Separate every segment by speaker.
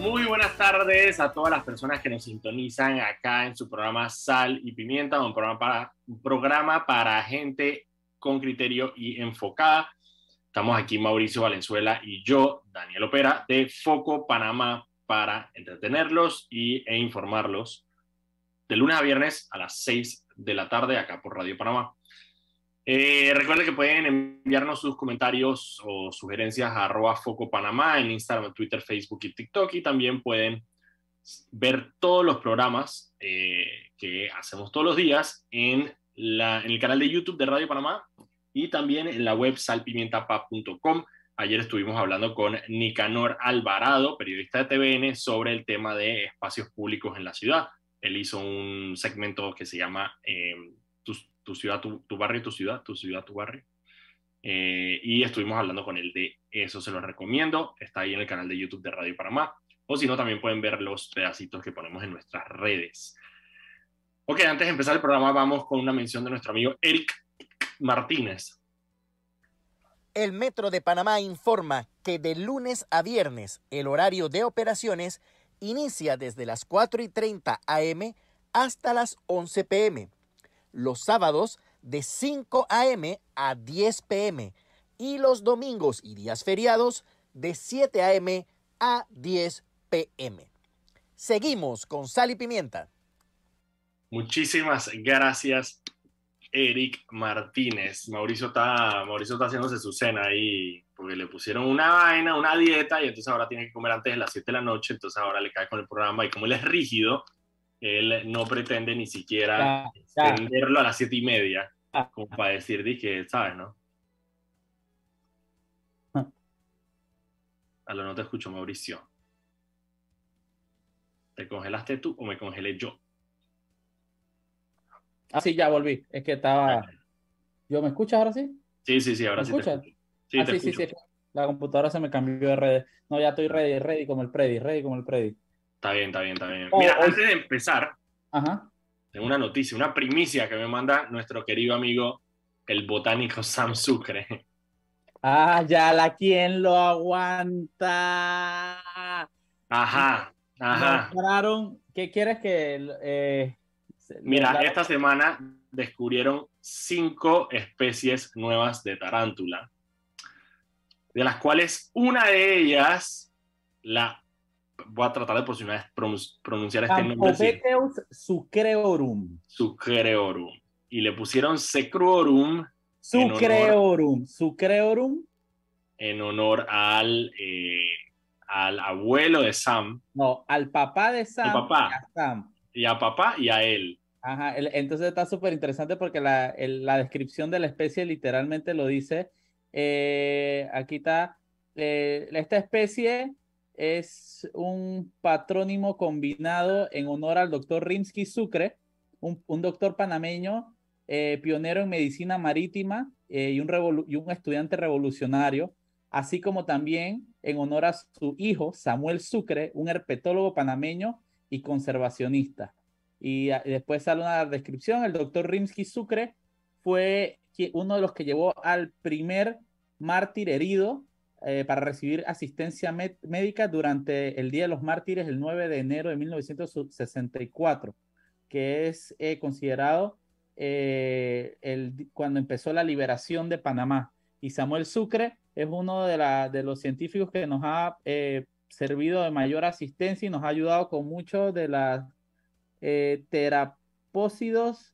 Speaker 1: Muy buenas tardes a todas las personas que nos sintonizan acá en su programa Sal y Pimienta, un programa para, un programa para gente con criterio y enfocada. Estamos aquí Mauricio Valenzuela y yo, Daniel Opera, de Foco Panamá, para entretenerlos y, e informarlos de lunes a viernes a las 6 de la tarde acá por Radio Panamá. Eh, recuerden que pueden enviarnos sus comentarios o sugerencias a arroba Foco Panamá en Instagram, Twitter, Facebook y TikTok y también pueden ver todos los programas eh, que hacemos todos los días en, el canal de YouTube de Radio Panamá y también en la web salpimientapa.com. Ayer estuvimos hablando con Nicanor Alvarado, periodista de TVN, sobre el tema de espacios públicos en la ciudad. Él hizo un segmento que se llama eh, tu ciudad, tu, barrio, tu ciudad, tu ciudad, tu barrio. Eh, y estuvimos hablando con él de eso, se los recomiendo. Está ahí en el canal de YouTube de Radio Panamá. O si no, también pueden ver los pedacitos que ponemos en nuestras redes. Ok, antes de empezar el programa, vamos con una mención de nuestro amigo Eric Martínez.
Speaker 2: El Metro de Panamá informa que de lunes a viernes el horario de operaciones inicia desde las 4 y 30 am hasta las 11 pm los sábados de 5 a.m. a 10 p.m. y los domingos y días feriados de 7 a.m. a 10 p.m. Seguimos con Sal y Pimienta.
Speaker 1: Muchísimas gracias, Eric Martínez. Mauricio está, Mauricio está haciéndose su cena ahí porque le pusieron una vaina, una dieta y entonces ahora tiene que comer antes de las 7 de la noche, entonces ahora le cae con el programa y como él es rígido, él no pretende ni siquiera extenderlo a las siete y media, ah. como para decir, dije, ¿sabes, no? Ah. A lo no te escucho, Mauricio. ¿Te congelaste tú o me congelé yo?
Speaker 3: Ah, sí, ya volví. Es que estaba. ¿Yo me escuchas ahora sí?
Speaker 1: Sí, sí, sí, ahora sí.
Speaker 3: Escuchas? Sí, ah, sí, sí, sí, La computadora se me cambió de redes. No, ya estoy ready, ready como el Predi, ready como el Predi.
Speaker 1: Está bien, está bien, está bien. Mira, antes de empezar, tengo una noticia, una primicia que me manda nuestro querido amigo, el botánico Sam Sucre.
Speaker 3: Ah, ya la quien lo aguanta.
Speaker 1: Ajá, ajá.
Speaker 3: ¿Qué quieres que... Eh,
Speaker 1: Mira, esta semana descubrieron cinco especies nuevas de tarántula, de las cuales una de ellas, la voy a tratar de pronunciar este nombre.
Speaker 3: sucreorum.
Speaker 1: Sucreorum. Y le pusieron secrorum.
Speaker 3: Sucreorum. Sucreorum.
Speaker 1: En honor al, eh, al abuelo de Sam.
Speaker 3: No, al papá de Sam.
Speaker 1: papá. Y a Sam. Y a papá y a él.
Speaker 3: Ajá, entonces está súper interesante porque la, la, descripción de la especie literalmente lo dice. Eh, aquí está, eh, esta especie es un patrónimo combinado en honor al doctor Rimsky Sucre, un, doctor panameño, eh, pionero en medicina marítima eh, y, un y un estudiante revolucionario, así como también en honor a su hijo, Samuel Sucre, un herpetólogo panameño y conservacionista. Y, y después sale una descripción, el doctor Rimsky Sucre fue uno de los que llevó al primer mártir herido eh, para recibir asistencia médica durante el Día de los Mártires, el 9 de enero de 1964, que es eh, considerado eh, el, cuando empezó la liberación de Panamá. Y Samuel Sucre es uno de, la, de los científicos que nos ha servido de mayor asistencia y nos ha ayudado con muchos de las terapósidos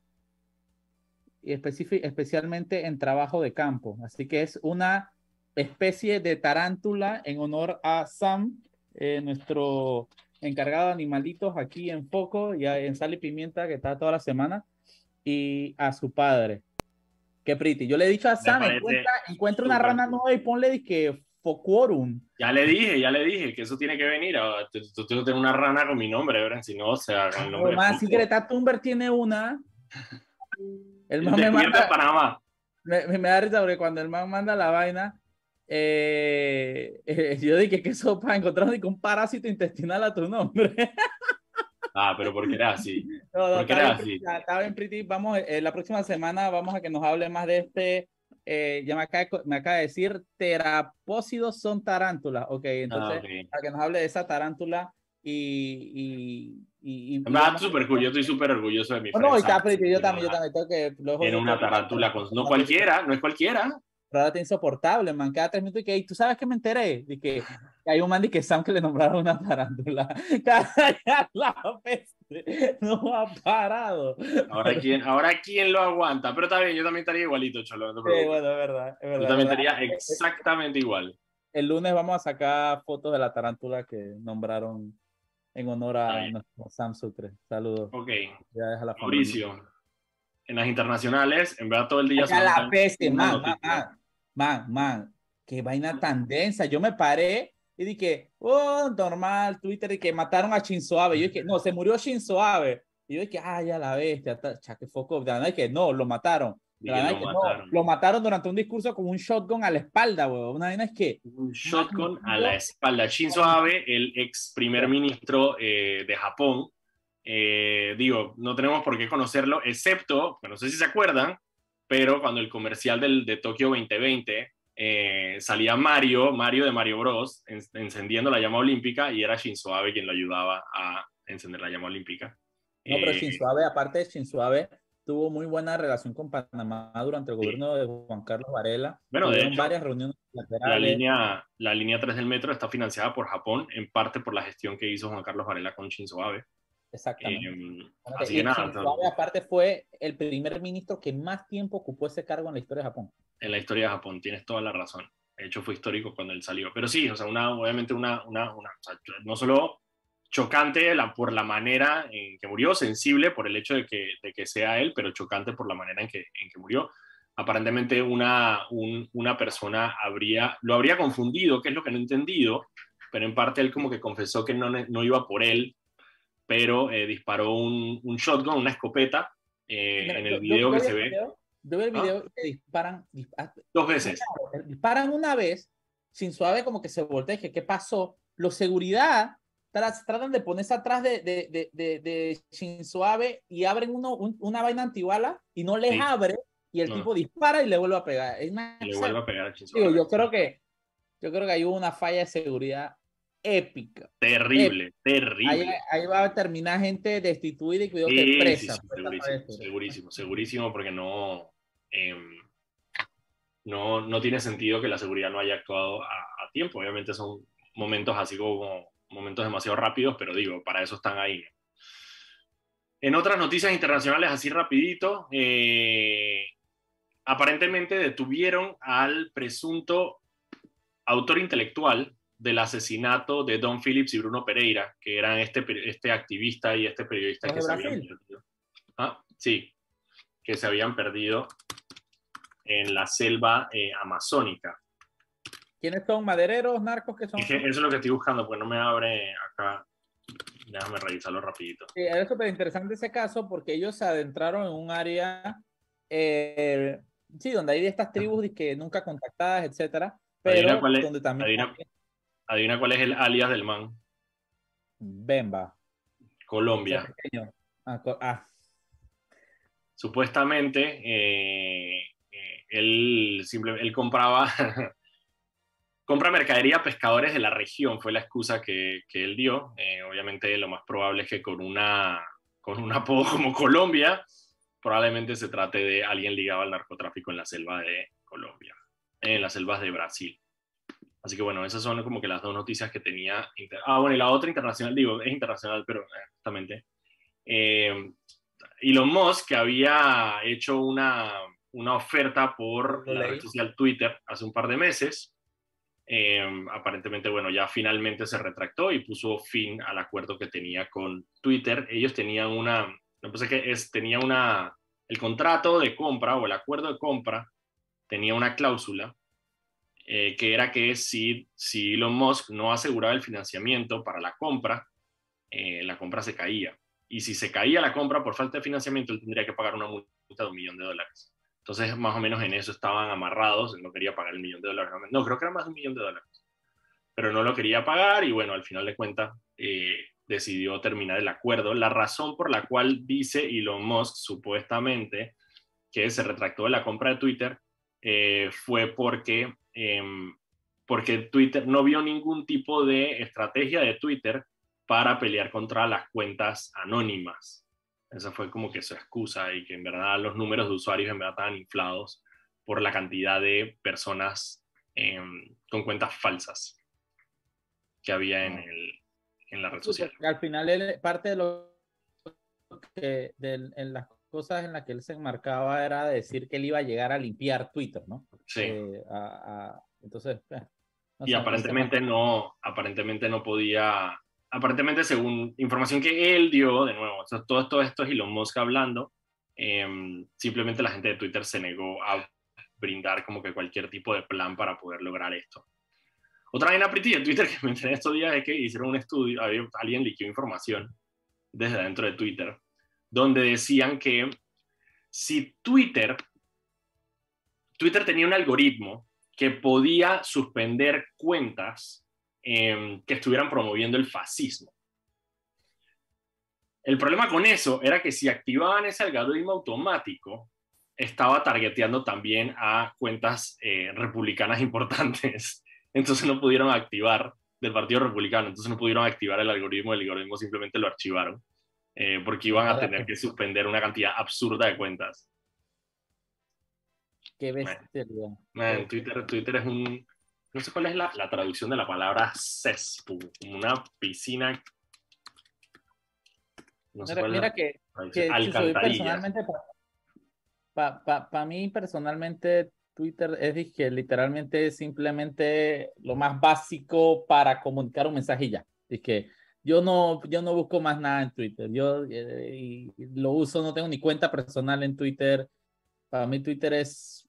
Speaker 3: especialmente en trabajo de campo. Así que es una especie de tarántula en honor a Sam, eh, nuestro encargado de animalitos aquí en Foco, ya en Sal y Pimienta, que está toda la semana, y a su padre. Qué pretty. Yo le he dicho a Sam, encuentra, una rana nueva y ponle que Focorum.
Speaker 1: Ya le dije, ya le dije que eso tiene que venir. Tú, tienes una rana con mi nombre, ¿verdad? Si no, o sea,
Speaker 3: el nombre. Además, si Greta Thunberg tiene una.
Speaker 1: El man me manda. Panamá.
Speaker 3: Me, me, da risa porque cuando el man manda la vaina, eh, yo dije que eso para encontrar un parásito intestinal a tu nombre.
Speaker 1: Ah, pero porque era así.
Speaker 3: No, no, está, bien, así? bien, Pretty. Vamos, eh, la próxima semana vamos a que nos hable más de este eh, ya me acaba, me acaba, de decir, terapósidos son tarántulas. Ok, entonces,
Speaker 1: Ah,
Speaker 3: para que nos hable de esa tarántula y... y, y, y
Speaker 1: Va súper cool, yo estoy súper orgulloso de mi
Speaker 3: No, está, yo también, yo
Speaker 1: una-
Speaker 3: también tengo que... luego-
Speaker 1: Tiene una tarántula con... No cualquiera, no es cualquiera.
Speaker 3: Está insoportable, man. Cada tres minutos y que, "Ey, ¿tú sabes que me enteré? De que, hay un man de que Sam que le nombraron una tarántula. La peste no ha parado.
Speaker 1: Ahora quién, ahora quién lo aguanta. Pero está bien, yo también estaría igualito, Cholo. no
Speaker 3: Sí, bueno, es verdad, es verdad.
Speaker 1: yo también
Speaker 3: verdad.
Speaker 1: estaría exactamente igual.
Speaker 3: El lunes vamos a sacar fotos de la tarántula que nombraron en honor a nuestro Sam Sucre. Saludos.
Speaker 1: Ok,
Speaker 3: Ya a la.
Speaker 1: Mauricio. En las internacionales, en verdad todo el día... Solo
Speaker 3: la peste, man, man, man, qué vaina tan densa. Yo me paré y dije, oh, normal, Twitter, y que mataron a Shinzo Abe. Yo dije, no, se murió Shinzo Abe. Y yo dije, ah, ya la bestia, chaque foco. De la nada que no, lo mataron. De la
Speaker 1: que
Speaker 3: no, lo mataron durante un discurso con un shotgun a la espalda, weón. Una vaina es que,
Speaker 1: Un shotgun a la espalda. Shinzo Abe, el ex primer ministro eh, de Japón, eh, digo, no tenemos por qué conocerlo, excepto, no sé si se acuerdan, pero cuando el comercial del, de Tokio 2020 eh, salía Mario, Mario de Mario Bros, en- encendiendo la llama olímpica y era Shinzo Abe quien lo ayudaba a encender la llama olímpica.
Speaker 3: no, pero
Speaker 1: Eh,
Speaker 3: Shinzo Abe, aparte de Shinzo Abe, tuvo muy buena relación con Panamá durante el gobierno de Juan Carlos Varela.
Speaker 1: Bueno, de hecho,
Speaker 3: varias reuniones
Speaker 1: la
Speaker 3: bilaterales.
Speaker 1: línea, la línea 3 del metro está financiada por Japón, en parte por la gestión que hizo Juan Carlos Varela con Shinzo Abe.
Speaker 3: Exactamente.
Speaker 1: Eh, así que nada,
Speaker 3: Shinzo aparte fue el primer ministro que más tiempo ocupó ese cargo en la historia de Japón.
Speaker 1: en la historia de Japón, tienes toda la razón. De hecho, fue histórico cuando él salió. Pero sí, o sea, una, obviamente una, una, una o sea, no solo chocante la, por la manera en que murió, sensible por el hecho de que, de que sea él, pero chocante por la manera en que, en que murió. Aparentemente una, un- una persona habría, lo habría confundido, que es lo que no he entendido, pero en parte él como que confesó que no, no iba por él, pero eh, disparó un, un shotgun, una escopeta, eh,
Speaker 3: Mira,
Speaker 1: en
Speaker 3: yo-
Speaker 1: el
Speaker 3: yo-
Speaker 1: video
Speaker 3: yo
Speaker 1: que
Speaker 3: vi
Speaker 1: se ve
Speaker 3: video- Yo vi el
Speaker 1: ¿Ah?
Speaker 3: video que disparan, dispa-
Speaker 1: dos veces.
Speaker 3: disparan una vez, sin suave como que se voltea, y que qué pasó. Los seguridad tra- tratan de ponerse atrás de, de, de, de, de Shinzo Abe y abren uno, un- una vaina antibala y no les
Speaker 1: Sí.
Speaker 3: abre y el
Speaker 1: No.
Speaker 3: tipo dispara y le vuelve a pegar. Es una-
Speaker 1: Y le vuelve a pegar a
Speaker 3: Digo, yo creo que yo creo que hay una falla de seguridad épica.
Speaker 1: Terrible, terrible.
Speaker 3: ahí va a terminar gente destituida y cuidado
Speaker 1: Sí,
Speaker 3: que presa.
Speaker 1: sí, segurísimo,
Speaker 3: esto.
Speaker 1: segurísimo, segurísimo, porque no, em, no, no tiene sentido que la seguridad no haya actuado a, a tiempo. Obviamente son momentos así como momentos demasiado rápidos, pero digo, para eso están ahí. En otras noticias internacionales, así rapidito, eh, aparentemente detuvieron al presunto autor intelectual del asesinato de Don Phillips y Bruno Pereira, que eran este, este activista y este periodista
Speaker 3: ¿Los
Speaker 1: que se habían
Speaker 3: Brasil?
Speaker 1: perdido. Ah, sí, que se habían perdido en la selva eh, amazónica.
Speaker 3: ¿Quiénes son? ¿Madereros, narcos? que son?
Speaker 1: Es que eso es lo que estoy buscando, porque no me abre acá. Déjame revisarlo rapidito.
Speaker 3: Sí, era súper interesante ese caso porque ellos se adentraron en un área, eh, sí, donde hay de estas tribus que nunca contactadas, etcétera,
Speaker 1: Adivina
Speaker 3: pero
Speaker 1: cuál es-
Speaker 3: donde también
Speaker 1: adivina- Adivina cuál es el alias del man.
Speaker 3: Bemba,
Speaker 1: Colombia.
Speaker 3: Ah, co- ah,
Speaker 1: Supuestamente, eh, eh, él, simple- él compraba, compra mercadería a pescadores de la región, fue la excusa que, que él dio. Eh, obviamente lo más probable es que con, una, con un apodo como Colombia, probablemente se trate de alguien ligado al narcotráfico en la selva de Colombia, en las selvas de Brasil. Así que bueno, esas son como que las dos noticias que tenía. Ah, bueno, y la otra internacional, digo, es internacional, pero eh, justamente. Eh, Elon Musk, que había hecho una, una oferta por la red social Twitter hace un par de meses, eh, aparentemente, bueno, ya finalmente se retractó y puso fin al acuerdo que tenía con Twitter. Ellos tenían una, no sé qué es, tenía una, el contrato de compra o el acuerdo de compra tenía una cláusula eh, que era que si, si Elon Musk no aseguraba el financiamiento para la compra, eh, la compra se caía. Y si se caía la compra por falta de financiamiento, él tendría que pagar una multa de un millón de dólares. Entonces, más o menos en eso estaban amarrados, él no quería pagar el millón de dólares. No, creo que era más de un millón de dólares. Pero no lo quería pagar y bueno, al final de cuentas eh, decidió terminar el acuerdo. La razón por la cual dice Elon Musk supuestamente que se retractó de la compra de Twitter eh, fue porque, em, porque Twitter no vio ningún tipo de estrategia de Twitter para pelear contra las cuentas anónimas. Esa fue como que su excusa y que en verdad los números de usuarios en verdad estaban inflados por la cantidad de personas em, con cuentas falsas que había en, el, en la red social.
Speaker 3: Al final, parte de lo que en las cosas en las que él se enmarcaba era decir que él iba a llegar a limpiar Twitter, ¿no?
Speaker 1: Sí.
Speaker 3: Eh, entonces,
Speaker 1: eh, y aparentemente no, aparentemente no podía, aparentemente según información que él dio, de nuevo, todo, esto es Elon Musk hablando, em, simplemente la gente de Twitter se negó a brindar como que cualquier tipo de plan para poder lograr esto. Otra vaina pretty de Twitter que me enteré estos días es que hicieron un estudio, alguien liquidó información desde dentro de Twitter donde decían que si Twitter, Twitter tenía un algoritmo que podía suspender cuentas em, que estuvieran promoviendo el fascismo. El problema con eso era que si activaban ese algoritmo automático, estaba targeteando también a cuentas eh, republicanas importantes. Entonces no pudieron activar del Partido Republicano, entonces no pudieron activar el algoritmo, el algoritmo simplemente lo archivaron. Eh, porque iban a tener que suspender una cantidad absurda de cuentas.
Speaker 3: Qué bestia.
Speaker 1: Twitter, Twitter es un, no sé cuál es la, la traducción de la palabra cesspool, una piscina.
Speaker 3: No sé mira, mira que, que personalmente, para pa, pa, mí personalmente Twitter es que literalmente es simplemente lo más básico para comunicar un mensaje y ya. Es que yo no, yo no busco más nada en Twitter. Yo eh, lo uso, no tengo ni cuenta personal en Twitter. Para mí Twitter es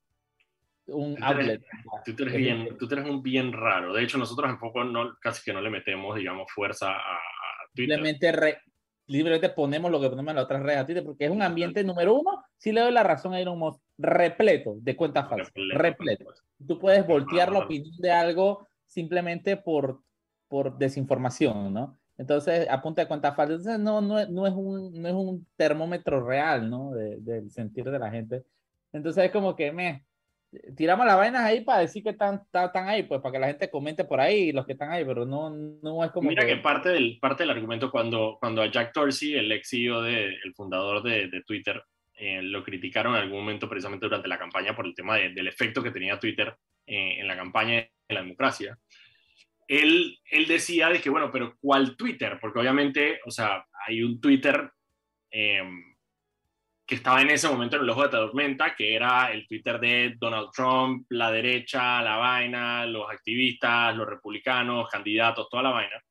Speaker 3: un outlet.
Speaker 1: Twitter, es bien, Twitter es un bien raro. De hecho, nosotros en poco no, casi que no le metemos, digamos, fuerza a, Twitter.
Speaker 3: Simplemente, libremente ponemos lo que ponemos en las otras redes a Twitter, porque es un ambiente número uno, si le doy la razón a Elon repleto de cuentas falsas. Repleto. Tú puedes voltear la opinión de algo simplemente por, por desinformación, ¿no? Entonces, a punta de cuenta falsa. Entonces, no, no, no, es un, no es un termómetro real, ¿no? De, del sentir de la gente. Entonces, es como que, me, tiramos las vainas ahí para decir que están, están, ahí, pues para que la gente comente por ahí los que están ahí, pero no, no es como.
Speaker 1: Mira que, parte, del, parte del argumento, cuando, cuando a Jack Dorsey, el ex CEO, de, el fundador de, de Twitter, eh, lo criticaron en algún momento precisamente durante la campaña por el tema del efecto que tenía Twitter eh, en la campaña de la democracia él, él decía de que, bueno, pero ¿cuál Twitter? Porque obviamente, o sea, hay un Twitter em, que estaba en ese momento en el ojo de tormenta, que era el Twitter de Donald Trump, la derecha, la vaina, los activistas, los republicanos, candidatos, toda la vaina.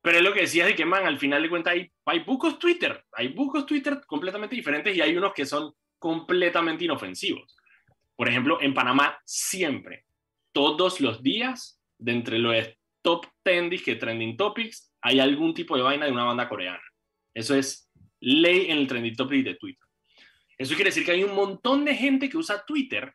Speaker 1: Pero él lo que decía es de que, man, al final de cuentas hay, hay bucos Twitter, hay bucos Twitter completamente diferentes y hay unos que son completamente inofensivos. Por ejemplo, en Panamá siempre, todos los días, de entre los top 10 que trending topics, hay algún tipo de vaina de una banda coreana. Eso es ley en el trending topic de Twitter. Eso quiere decir que hay un montón de gente que usa Twitter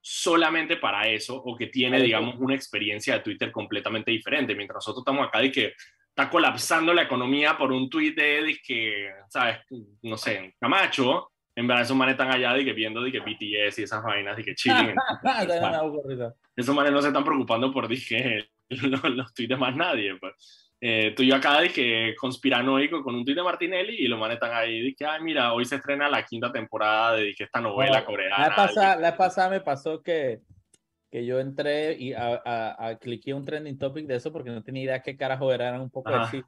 Speaker 1: solamente para eso o que tiene, digamos, una experiencia de Twitter completamente diferente, mientras nosotros estamos acá de que está colapsando la economía por un tweet de, que, ¿sabes? No sé, Camacho, en verdad esos manes están allá de que viendo de que BTS y esas vainas de que chilling. esos manes no se están preocupando por dije, los, los tweets de más nadie. Pues. Eh, tú y yo acá dije conspiranoico con un tweet de Martinelli y los manes están ahí dije, ay, mira, hoy se estrena la quinta temporada de dije, esta novela coreana.
Speaker 3: La pasada, la pasada me pasó que, que yo entré y a, a, a cliqué un trending topic de eso porque no tenía idea qué carajo era, eran un poco así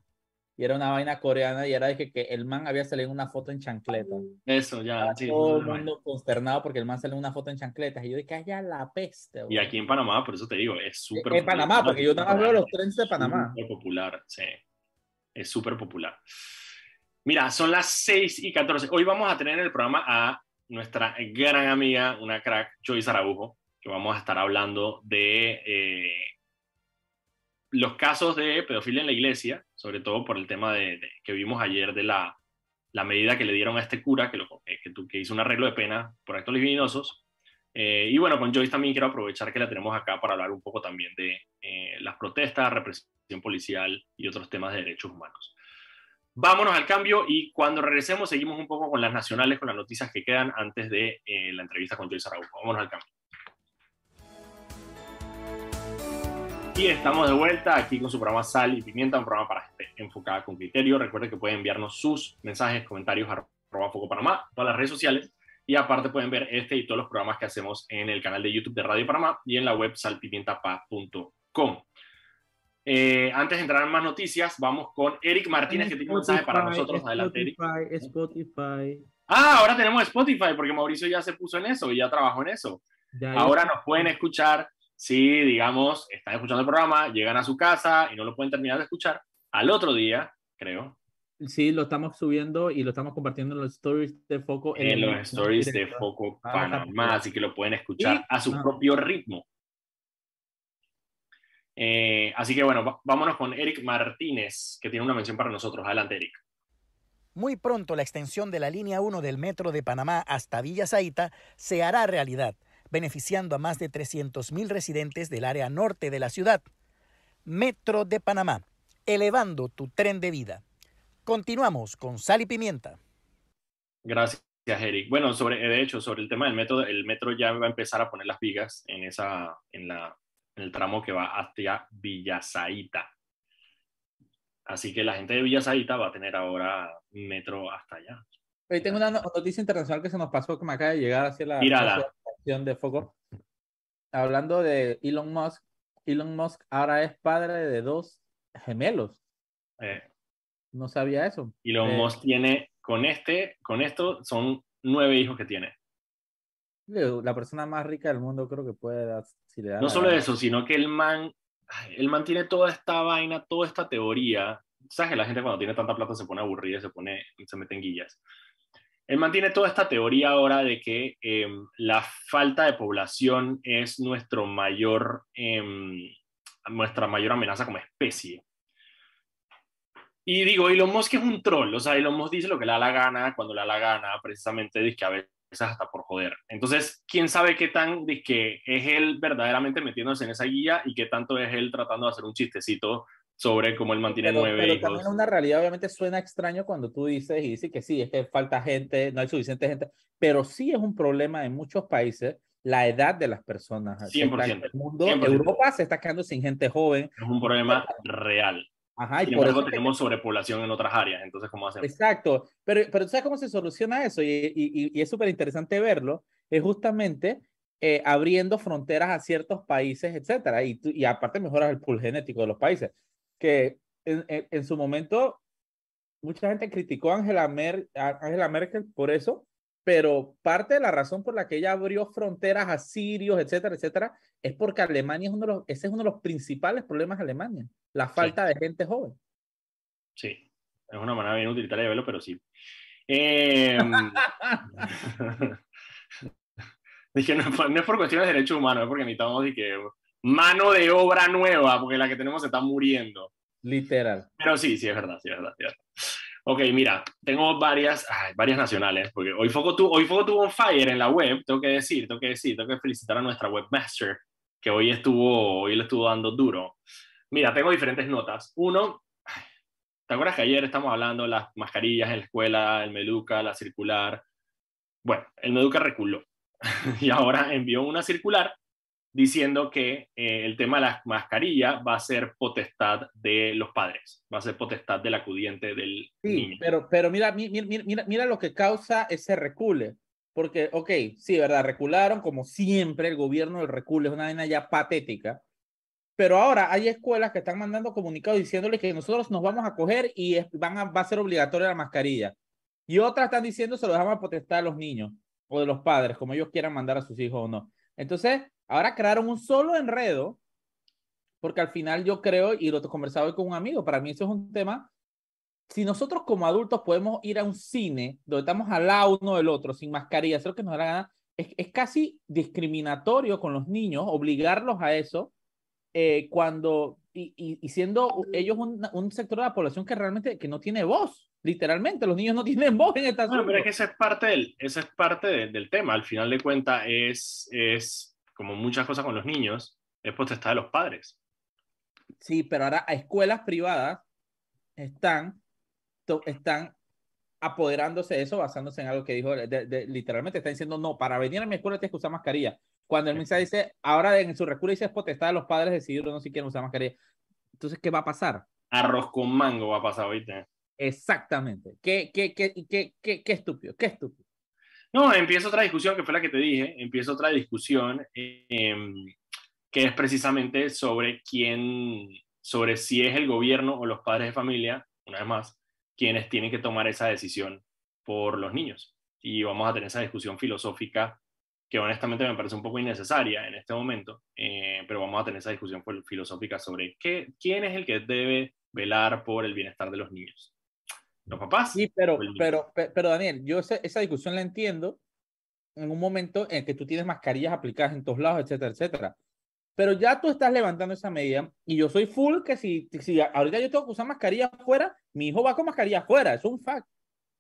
Speaker 3: y era una vaina coreana y era de que, que el man había salido una foto en chancleta.
Speaker 1: Eso, ya.
Speaker 3: Sí, todo el mundo consternado porque el man salió una foto en chancletas y yo dije, allá la peste.
Speaker 1: Y aquí en Panamá, por eso te digo, es súper
Speaker 3: En Panamá, porque yo nada más veo los trends de Panamá.
Speaker 1: Es popular, sí. Es súper popular. Mira, son las 6 y 14. Hoy vamos a tener en el programa a nuestra gran amiga, una crack, Joyce Araujo, que vamos a estar hablando de eh, los casos de pedofilia en la iglesia, sobre todo por el tema de, que vimos ayer de la, la, medida que le dieron a este cura que, lo, que, que hizo un arreglo de pena por actos libidinosos. Eh, y bueno, con Joyce también quiero aprovechar que la tenemos acá para hablar un poco también de eh, las protestas, represión policial y otros temas de derechos humanos. Vámonos al cambio y cuando regresemos seguimos un poco con las nacionales, con las noticias que quedan antes de eh, la entrevista con Joyce Araújo. Vámonos al cambio. Y estamos de vuelta aquí con su programa Sal y Pimienta, un programa para gente enfocada con criterio. Recuerden que pueden enviarnos sus mensajes, comentarios a Foco Panamá, todas las redes sociales. Y aparte pueden ver este y todos los programas que hacemos en el canal de YouTube de Radio Panamá y en la web salpimientapa.com. Eh, antes de entrar en más noticias, vamos con Eric Martínez, que tiene un mensaje para nosotros. Adelante, Eric.
Speaker 3: Spotify.
Speaker 1: Ah, ahora tenemos Spotify, porque Mauricio ya se puso en eso y ya trabajó en eso. ahora nos pueden escuchar si, digamos, están escuchando el programa, llegan a su casa y no lo pueden terminar de escuchar, al otro día, creo.
Speaker 3: Sí, lo estamos subiendo y lo estamos compartiendo en los stories de Foco.
Speaker 1: En, los stories de Foco ah, Panamá, así que lo pueden escuchar a su propio ritmo. Eh, así que bueno, vámonos con Eric Martínez, que tiene una mención para nosotros. Adelante, Eric.
Speaker 2: Muy pronto la extensión de la línea 1 del metro de Panamá hasta Villa Zaita se hará realidad, beneficiando a más de 300.000 residentes del área norte de la ciudad. Metro de Panamá, elevando tu tren de vida. Continuamos con Sal y Pimienta.
Speaker 1: Gracias, Eric. Bueno, sobre, de hecho, sobre el tema del metro, el metro ya va a empezar a poner las vigas en, esa, en, la, en el tramo que va hacia Villa Zaita. Así que la gente de Villa va a tener ahora metro hasta allá.
Speaker 3: Hoy tengo una noticia internacional que se nos pasó que me acaba de llegar hacia la acción de foco. Hablando de Elon Musk, Elon Musk ahora es padre de dos gemelos. Eh, no sabía eso.
Speaker 1: Elon eh, Musk tiene, con este, con esto, son nueve hijos que tiene.
Speaker 3: La persona más rica del mundo creo que puede dar,
Speaker 1: si le No solo eso, sino que el man él mantiene toda esta vaina, toda esta teoría. Sabes que la gente cuando tiene tanta plata se pone aburrida, se pone, se mete en guillas. Él mantiene toda esta teoría ahora de que em, la falta de población es nuestro mayor, em, nuestra mayor amenaza como especie. Y digo, Elon Musk es un troll, o sea, Elon Musk dice lo que le da la gana cuando le da la gana, precisamente dice que a veces hasta por joder. Entonces, ¿quién sabe qué tan de que es él verdaderamente metiéndose en esa guía y qué tanto es él tratando de hacer un chistecito sobre cómo él mantiene
Speaker 3: pero,
Speaker 1: nueve
Speaker 3: pero también una realidad obviamente suena extraño cuando tú dices y dices que sí, es que falta gente, no hay suficiente gente, pero sí es un problema en muchos países la edad de las personas.
Speaker 1: 100%.
Speaker 3: El mundo, Europa se está quedando sin gente joven.
Speaker 1: Es un problema real.
Speaker 3: Ajá,
Speaker 1: y por eso tenemos sobrepoblación en otras áreas, entonces, ¿cómo hacemos?
Speaker 3: Exacto, pero, pero ¿sabes cómo se soluciona eso? Y, y, y es súper interesante verlo, es justamente eh, abriendo fronteras a ciertos países, etcétera, y, y aparte mejoras el pool genético de los países, que en, en, su momento mucha gente criticó a Angela, Mer Angela Merkel por eso, pero parte de la razón por la que ella abrió fronteras a sirios, etcétera, etcétera, es porque Alemania es uno de los, ese es uno de los principales problemas de Alemania, la falta de gente joven.
Speaker 1: Sí, es una manera bien utilitaria de verlo, pero sí. Em, dije, no, es por cuestiones de derechos humanos, es porque necesitamos que mano de obra nueva, porque la que tenemos se está muriendo.
Speaker 3: Literal.
Speaker 1: Pero sí, sí, es verdad, sí, es verdad. Sí, es verdad. Ok, mira, tengo varias, varias nacionales, porque hoy Foco, tuvo, hoy Foco tuvo un fire en la web, tengo que decir, tengo que decir, tengo que felicitar a nuestra webmaster, que hoy estuvo, hoy le estuvo dando duro. Mira, tengo diferentes notas. Uno, ¿te acuerdas que ayer estamos hablando de las mascarillas en la escuela, el Meduca, la circular? Bueno, el Meduca reculó y ahora envió una circular diciendo que eh, el tema de la mascarilla va a ser potestad de los padres, va a ser potestad del acudiente del
Speaker 3: sí,
Speaker 1: niño.
Speaker 3: Pero, pero mira, mira, mira, mira lo que causa ese recule. Porque, ok, sí, ¿verdad? Recularon, como siempre, el gobierno del recule es una vaina ya patética. Pero ahora hay escuelas que están mandando comunicados diciéndole que nosotros nos vamos a coger y van a, va a ser obligatoria la mascarilla. Y otras están diciendo se lo dejamos a potestad a los niños o de los padres, como ellos quieran mandar a sus hijos o no. Entonces, Ahora crearon un solo enredo, porque al final yo creo, y lo he conversado hoy con un amigo, para mí eso es un tema, si nosotros como adultos podemos ir a un cine donde estamos al lado uno del otro, sin mascarilla, hacer lo que nos da la gana, es, es casi discriminatorio con los niños, obligarlos a eso, eh, cuando, y, y, siendo ellos un, un, sector de la población que realmente que no tiene voz, literalmente, los niños no tienen voz en esta
Speaker 1: Bueno, pero es que esa es parte del, esa es parte del tema, al final de cuentas es, es como muchas cosas con los niños, es potestad de los padres.
Speaker 3: Sí, pero ahora a escuelas privadas están, están apoderándose de eso basándose en algo que dijo, literalmente está diciendo, no, para venir a mi escuela tienes que usar mascarilla. Cuando el mensaje dice, ahora en su recurso dice es potestad de los padres decidir no si quieren usar mascarilla. Entonces, ¿qué va a pasar?
Speaker 1: Arroz con mango va a pasar ahorita.
Speaker 3: Exactamente. ¿Qué, qué, qué, qué, qué, qué estúpido? ¿Qué estúpido?
Speaker 1: No, empieza otra discusión que fue la que te dije. Empieza otra discusión eh, que es precisamente sobre quién, sobre si es el gobierno o los padres de familia, una vez más, quienes tienen que tomar esa decisión por los niños. Y vamos a tener esa discusión filosófica que honestamente me parece un poco innecesaria en este momento, eh, pero vamos a tener esa discusión filosófica sobre qué, quién es el que debe velar por el bienestar de los niños. ¿Los papás?
Speaker 3: Sí, pero, pero, pero, Daniel, yo esa, esa discusión la entiendo en un momento en que tú tienes mascarillas aplicadas en todos lados, etcétera, etcétera. Pero ya tú estás levantando esa medida y yo soy full que si, si ahorita yo tengo que usar mascarilla afuera, mi hijo va con mascarilla afuera, es un fact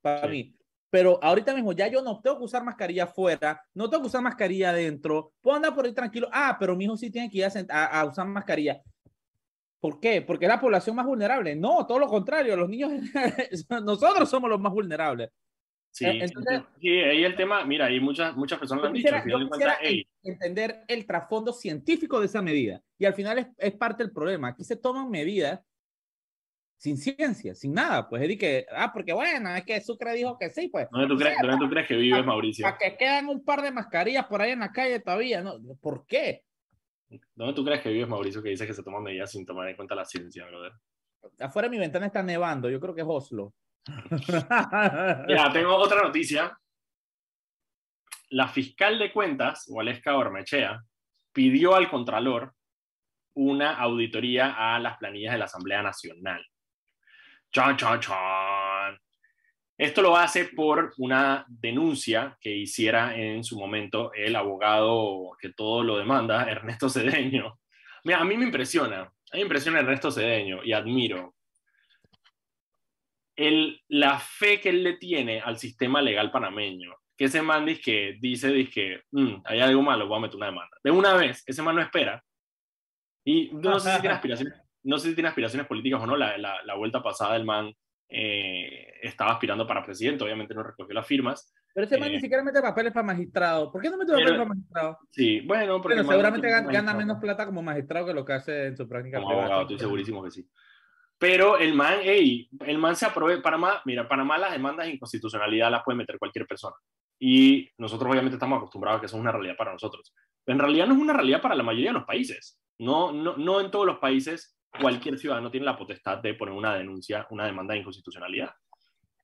Speaker 3: para mí. Pero ahorita mismo ya yo no tengo que usar mascarilla afuera, no tengo que usar mascarilla adentro, puedo andar por ahí tranquilo. Ah, pero mi hijo sí tiene que ir a, a, usar mascarilla. ¿Por qué? Porque es la población más vulnerable. No, todo lo contrario, los niños, nosotros somos los más vulnerables.
Speaker 1: Sí, eh, Entonces, sí, ahí el tema, mira, hay muchas, muchas personas lo han dicho.
Speaker 3: entender el trasfondo científico de esa medida. Y al final es, es, parte del problema. Aquí se toman medidas sin ciencia, sin nada. Pues es que, ah, porque bueno, es que Sucre dijo que sí, pues.
Speaker 1: ¿Dónde tú, crees, ¿dónde tú crees que vives, Mauricio?
Speaker 3: Para que quedan un par de mascarillas por ahí en la calle todavía, ¿no? ¿Por qué?
Speaker 1: ¿Dónde tú crees que vives, Mauricio, que dice que se toman medidas sin tomar en cuenta la ciencia, brother?
Speaker 3: Afuera de mi ventana está nevando, yo creo que es Oslo.
Speaker 1: ya, tengo otra noticia. La fiscal de cuentas, Waleska Ormechea, pidió al Contralor una auditoría a las planillas de la Asamblea Nacional. Chan, chan, chan. Esto lo hace por una denuncia que hiciera en su momento el abogado que todo lo demanda, Ernesto Cedeño. Mira, a mí me impresiona, a mí me impresiona Ernesto Cedeño y admiro el, la fe que él le tiene al sistema legal panameño. Que ese man dice que, dice, que mm, hay algo malo, voy a meter una demanda. De una vez, ese man no espera. Y no sé si tiene aspiraciones no sé si tiene aspiraciones políticas o no, la, la, vuelta pasada el man eh, estaba aspirando para presidente, obviamente no recogió las firmas.
Speaker 3: Pero ese man ni eh, siquiera mete papeles para magistrado. ¿Por qué no mete papeles para magistrado?
Speaker 1: Sí, bueno,
Speaker 3: porque seguramente gana, menos plata como magistrado que lo que hace en su práctica
Speaker 1: como Abogado, estoy segurísimo que sí. Pero el man, hey, el man se aprovecha, Panamá, mira, Panamá las demandas de inconstitucionalidad las puede meter cualquier persona. Y nosotros obviamente estamos acostumbrados a que eso es una realidad para nosotros. Pero en realidad no es una realidad para la mayoría de los países. No, no, no en todos los países cualquier ciudadano tiene la potestad de poner una denuncia, una demanda de inconstitucionalidad.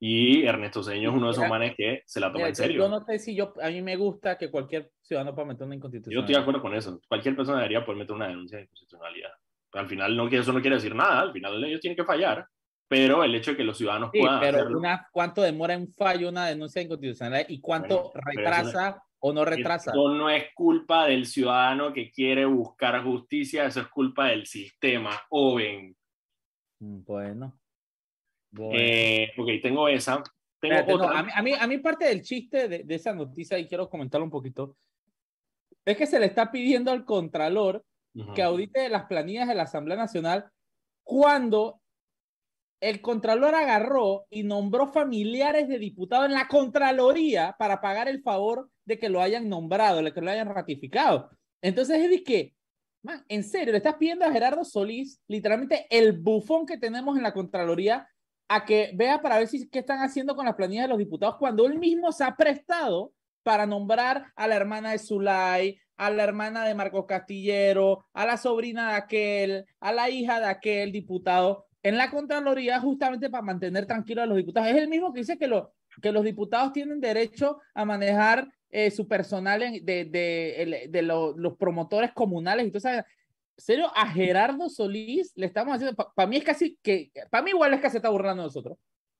Speaker 1: Y Ernesto Cedeño es uno de esos manes que se la toma en serio.
Speaker 3: Yo no sé si yo, a mí me gusta que cualquier ciudadano pueda meter una inconstitucionalidad.
Speaker 1: Yo estoy de acuerdo con eso. Cualquier persona debería poder meter una denuncia de inconstitucionalidad. Pero al final no, eso no quiere decir nada. Al final ellos tienen que fallar. Pero el hecho de que los ciudadanos sí, puedan
Speaker 3: pero Una, ¿cuánto demora un fallo una denuncia de inconstitucionalidad y cuánto retrasa o no retrasa.
Speaker 1: Eso no es culpa del ciudadano que quiere buscar justicia, eso es culpa del sistema. O ven.
Speaker 3: Bueno.
Speaker 1: Eh, ok, tengo esa. Tengo
Speaker 3: otra. a, mí, a, mí, parte del chiste de, de, esa noticia, y quiero comentarlo un poquito, es que se le está pidiendo al Contralor que audite las planillas de la Asamblea Nacional cuando el Contralor agarró y nombró familiares de diputados en la Contraloría para pagar el favor de que lo hayan nombrado, de que lo hayan ratificado. Entonces es de que, man, en serio, le estás pidiendo a Gerardo Solís, literalmente el bufón que tenemos en la Contraloría, a que vea para ver si qué están haciendo con las planillas de los diputados cuando él mismo se ha prestado para nombrar a la hermana de Zulay, a la hermana de Marcos Castillero, a la sobrina de aquel, a la hija de aquel diputado en la Contraloría justamente para mantener tranquilos a los diputados. Es el mismo que dice que, que los diputados tienen derecho a manejar eh, su personal de, de, de los promotores comunales. Entonces, serio, a Gerardo Solís le estamos haciendo, para mí es casi que, para mí igual es que se está burlando de nosotros.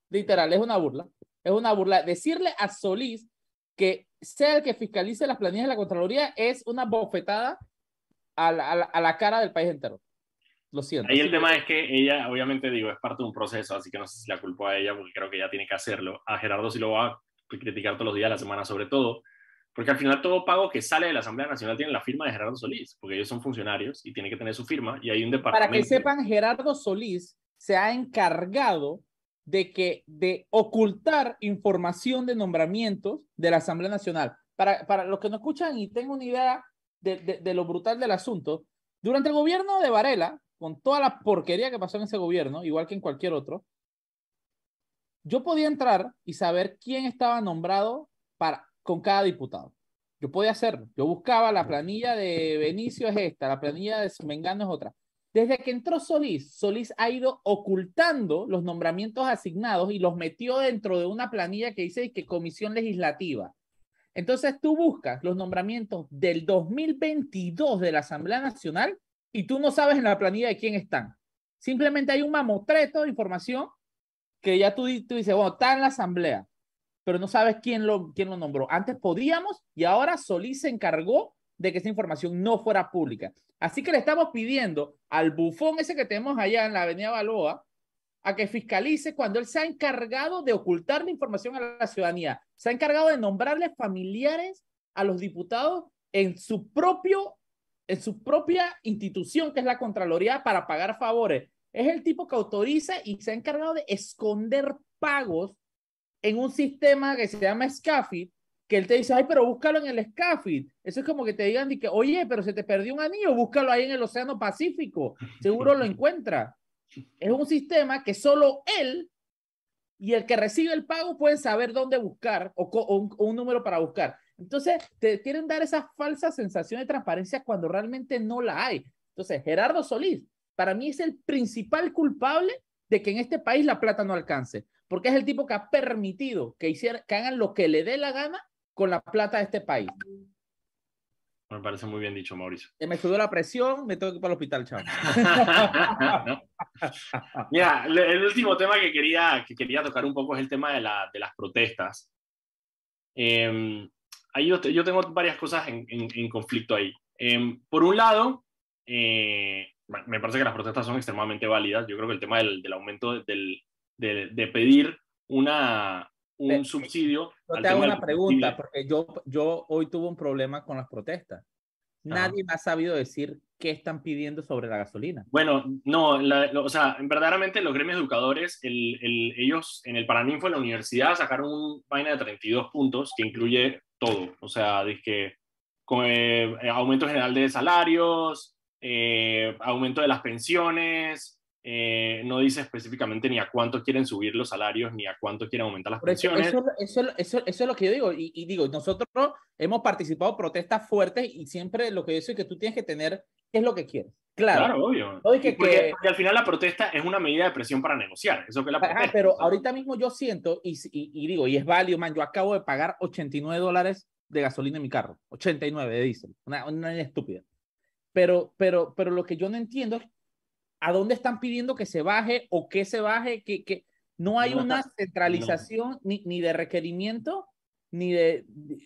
Speaker 3: Literal, es una burla. Es una burla. Decirle a Solís que sea el que fiscalice las planillas de la Contraloría es una bofetada a la, a la cara del país entero. Lo siento.
Speaker 1: Ahí el tema es que ella, obviamente, digo, es parte de un proceso, así que no sé si la culpo a ella, porque creo que ella tiene que hacerlo. A Gerardo sí lo va a criticar todos los días la semana, sobre todo, porque al final todo pago que sale de la Asamblea Nacional tiene la firma de Gerardo Solís, porque ellos son funcionarios y tienen que tener su firma y hay un departamento.
Speaker 3: Para que sepan, Gerardo Solís se ha encargado de que de ocultar información de nombramientos de la Asamblea Nacional. Para, para los que no escuchan y tengan una idea de, de, de, lo brutal del asunto, durante el gobierno de Varela, con toda la porquería que pasó en ese gobierno, igual que en cualquier otro, yo podía entrar y saber quién estaba nombrado para, con cada diputado. Yo podía hacerlo. Yo buscaba la planilla de Benicio es esta, la planilla de Mengano es otra. Desde que entró Solís, Solís ha ido ocultando los nombramientos asignados y los metió dentro de una planilla que dice que comisión legislativa. Entonces tú buscas los nombramientos del 2022 de la Asamblea Nacional y tú no sabes en la planilla de quién están. Simplemente hay un mamotreto de información que ya tú, tú dices, bueno, está en la Asamblea, pero no sabes quién lo, quién lo nombró. Antes podíamos y ahora Solís se encargó de que esa información no fuera pública. Así que le estamos pidiendo al bufón ese que tenemos allá en la Avenida Baloa a que fiscalice cuando él se ha encargado de ocultar la información a la ciudadanía, se ha encargado de nombrarle familiares a los diputados en su propio en su propia institución que es la Contraloría para pagar favores. Es el tipo que autoriza y se ha encargado de esconder pagos en un sistema que se llama SCAFID que él te dice, ay, pero búscalo en el SCAFID. Eso es como que te digan, que, oye, pero se te perdió un anillo, búscalo ahí en el Océano Pacífico, seguro lo encuentra. Es un sistema que solo él y el que recibe el pago pueden saber dónde buscar o, o, un, o un, número para buscar. Entonces, te quieren dar esa falsa sensación de transparencia cuando realmente no la hay. Entonces, Gerardo Solís, para mí es el principal culpable de que en este país la plata no alcance, porque es el tipo que ha permitido que, hiciera, que hagan lo que le dé la gana con la plata de este país.
Speaker 1: Me parece muy bien dicho, Mauricio.
Speaker 3: Me subió la presión, me tengo que ir para el hospital, chao.
Speaker 1: Mira, el último tema que quería, que quería tocar un poco es el tema de, la, de las protestas. Eh, ahí yo, yo, tengo varias cosas en, en, en conflicto ahí. Eh, por un lado, eh, me parece que las protestas son extremadamente válidas. Yo creo que el tema del, del aumento del, de, de, pedir una, un subsidio.
Speaker 3: Yo te hago una pregunta, porque yo, yo hoy tuve un problema con las protestas. Nadie Ajá. me ha sabido decir qué están pidiendo sobre la gasolina.
Speaker 1: Bueno, no, la, lo, o sea, verdaderamente los gremios educadores, el, el, ellos en el Paraninfo de la universidad sacaron un vaina de 32 puntos que incluye todo. O sea, que con eh, aumento general de salarios, eh, aumento de las pensiones, eh, no dice específicamente ni a cuánto quieren subir los salarios ni a cuánto quieren aumentar las pensiones.
Speaker 3: Eso, eso, eso, eso, es lo que yo digo. Y, y, digo, nosotros hemos participado en protestas fuertes y siempre lo que yo digo es que tú tienes que tener qué es lo que quieres. Claro,
Speaker 1: claro obvio.
Speaker 3: No que,
Speaker 1: porque,
Speaker 3: que...
Speaker 1: porque, al final la protesta es una medida de presión para negociar. Eso que la protesta.
Speaker 3: Ajá, pero ahorita mismo yo siento, y, y, y, digo, y es válido, man, yo acabo de pagar 89 dólares de gasolina en mi carro, 89 de diésel, una, una estúpida. Pero, pero, pero lo que yo no entiendo es a dónde están pidiendo que se baje o que se baje, que, que no hay una centralización no. ni, ni, de requerimiento, ni de,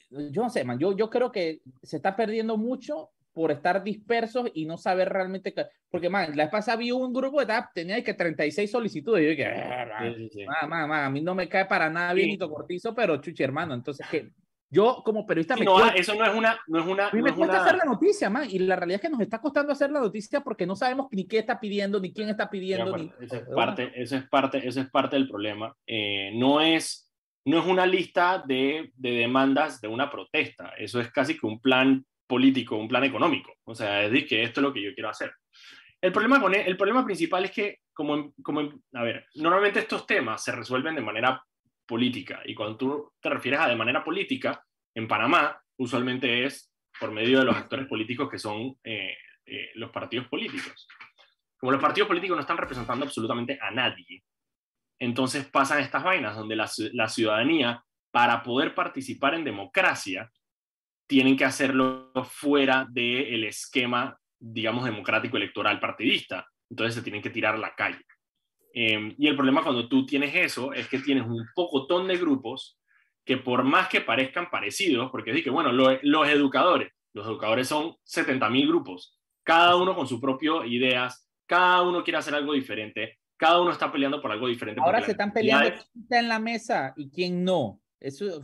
Speaker 3: yo no sé, man, yo, yo creo que se está perdiendo mucho por estar dispersos y no saber realmente, que, porque man, la vez pasada vi un grupo de tenía que 36 solicitudes, y yo dije, ah, sí, sí, sí. Man, man, a mí no me cae para nada bien. Cortizo, pero chuchi hermano, entonces, ¿qué? Yo como periodista
Speaker 1: sí, me no, eso no es una no es una
Speaker 3: no me
Speaker 1: es
Speaker 3: cuesta
Speaker 1: una...
Speaker 3: hacer la noticia, man, y la realidad es que nos está costando hacer la noticia porque no sabemos ni qué está pidiendo ni quién está pidiendo.
Speaker 1: Ni... Eso es parte eso es parte eso es parte del problema. Eh, no es no es una lista de, de, demandas de una protesta. Eso es casi que un plan político, un plan económico. O sea, es decir, que esto es lo que yo quiero hacer. El problema, con el, el problema principal es que, como, como, a ver, normalmente estos temas se resuelven de manera política. Y cuando tú te refieres a de manera política, en Panamá usualmente es por medio de los actores políticos que son eh, eh, los partidos políticos. Como los partidos políticos no están representando absolutamente a nadie, entonces pasan estas vainas donde la, la ciudadanía, para poder participar en democracia, tienen que hacerlo fuera del esquema, digamos, democrático electoral partidista. Entonces se tienen que tirar a la calle. Eh, y el problema cuando tú tienes eso es que tienes un pocotón de grupos que por más que parezcan parecidos, porque que, bueno, lo, los educadores, los educadores son 70.000 grupos, cada uno con sus propias ideas, cada uno quiere hacer algo diferente, cada uno está peleando por algo diferente.
Speaker 3: Ahora se están peleando quién está en la mesa y quién no. Eso...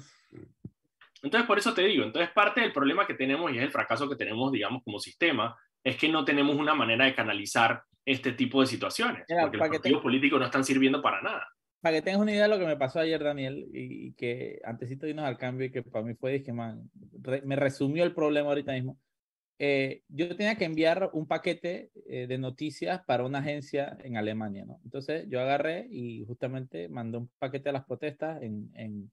Speaker 1: Entonces, por eso te digo, entonces parte del problema que tenemos y es el fracaso que tenemos, digamos, como sistema, es que no tenemos una manera de canalizar este tipo de situaciones, Mira, porque los partidos te... políticos no están sirviendo para nada.
Speaker 3: Para que tengas una idea de lo que me pasó ayer, Daniel, y, y que antesito irnos al cambio y que para mí fue, dije, man, re, me resumió el problema ahorita mismo. eh, yo tenía que enviar un paquete eh, de noticias para una agencia en Alemania, ¿no? Entonces yo agarré y justamente mandé un paquete a las protestas en, en,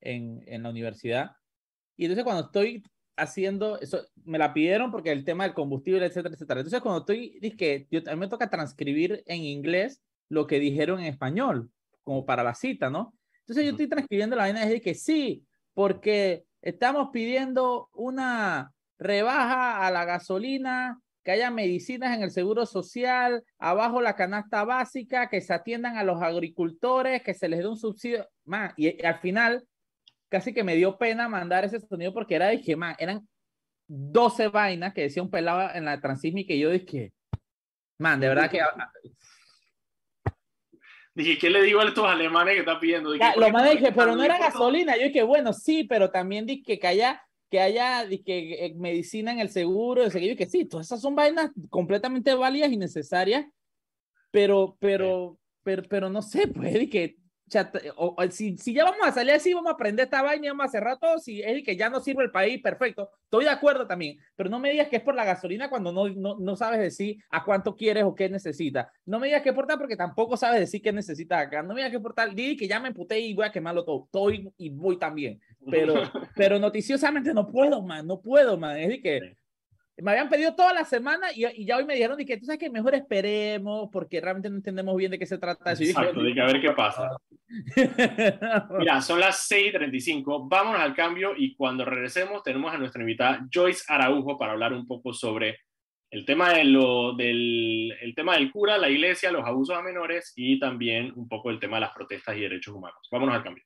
Speaker 3: en, en la universidad. Y entonces cuando estoy haciendo, eso me la pidieron porque el tema del combustible, etcétera, etcétera. Entonces cuando estoy, que yo, a mí me toca transcribir en inglés lo que dijeron en español, como para la cita, ¿no? Entonces yo estoy transcribiendo la vaina y que sí, porque estamos pidiendo una rebaja a la gasolina, que haya medicinas en el seguro social, abajo la canasta básica, que se atiendan a los agricultores, que se les dé un subsidio. Man, y, al final casi que me dio pena mandar ese sonido porque era, dije, man, eran 12 vainas que decía un pelado en la transísmica y yo dije, man, de verdad que...
Speaker 1: Dije, ¿qué le digo a estos alemanes que están pidiendo?
Speaker 3: Dije, lo más dije, pero no era gasolina. Yo dije, bueno, sí, pero también dije que haya que haya que, eh, medicina en el seguro, de que sí, todas esas son vainas completamente válidas y necesarias, pero, pero, pero, pero no sé, pues, o, si, si, ya vamos a salir así, vamos a aprender esta vaina y vamos a cerrar todo, si es que ya no sirve el país, perfecto, estoy de acuerdo también, pero no me digas que es por la gasolina cuando no, no, no sabes decir a cuánto quieres o qué necesitas, no me digas que es por tal porque tampoco sabes decir qué necesitas acá, no me digas que es por tal, di que ya me emputé y voy a quemarlo todo, estoy y voy también, pero, pero noticiosamente no puedo, man, no puedo, man, es de que me habían pedido toda la semana y, y, ya hoy me dijeron que tú sabes que mejor esperemos porque realmente no entendemos bien de qué se trata.
Speaker 1: Exacto, de que a ver qué pasa. Mira, son las 6:35, vámonos al cambio y cuando regresemos tenemos a nuestra invitada Joyce Araujo para hablar un poco sobre el tema, de lo, del, el tema del cura, la iglesia, los abusos a menores y también un poco el tema de las protestas y derechos humanos. Vámonos al cambio.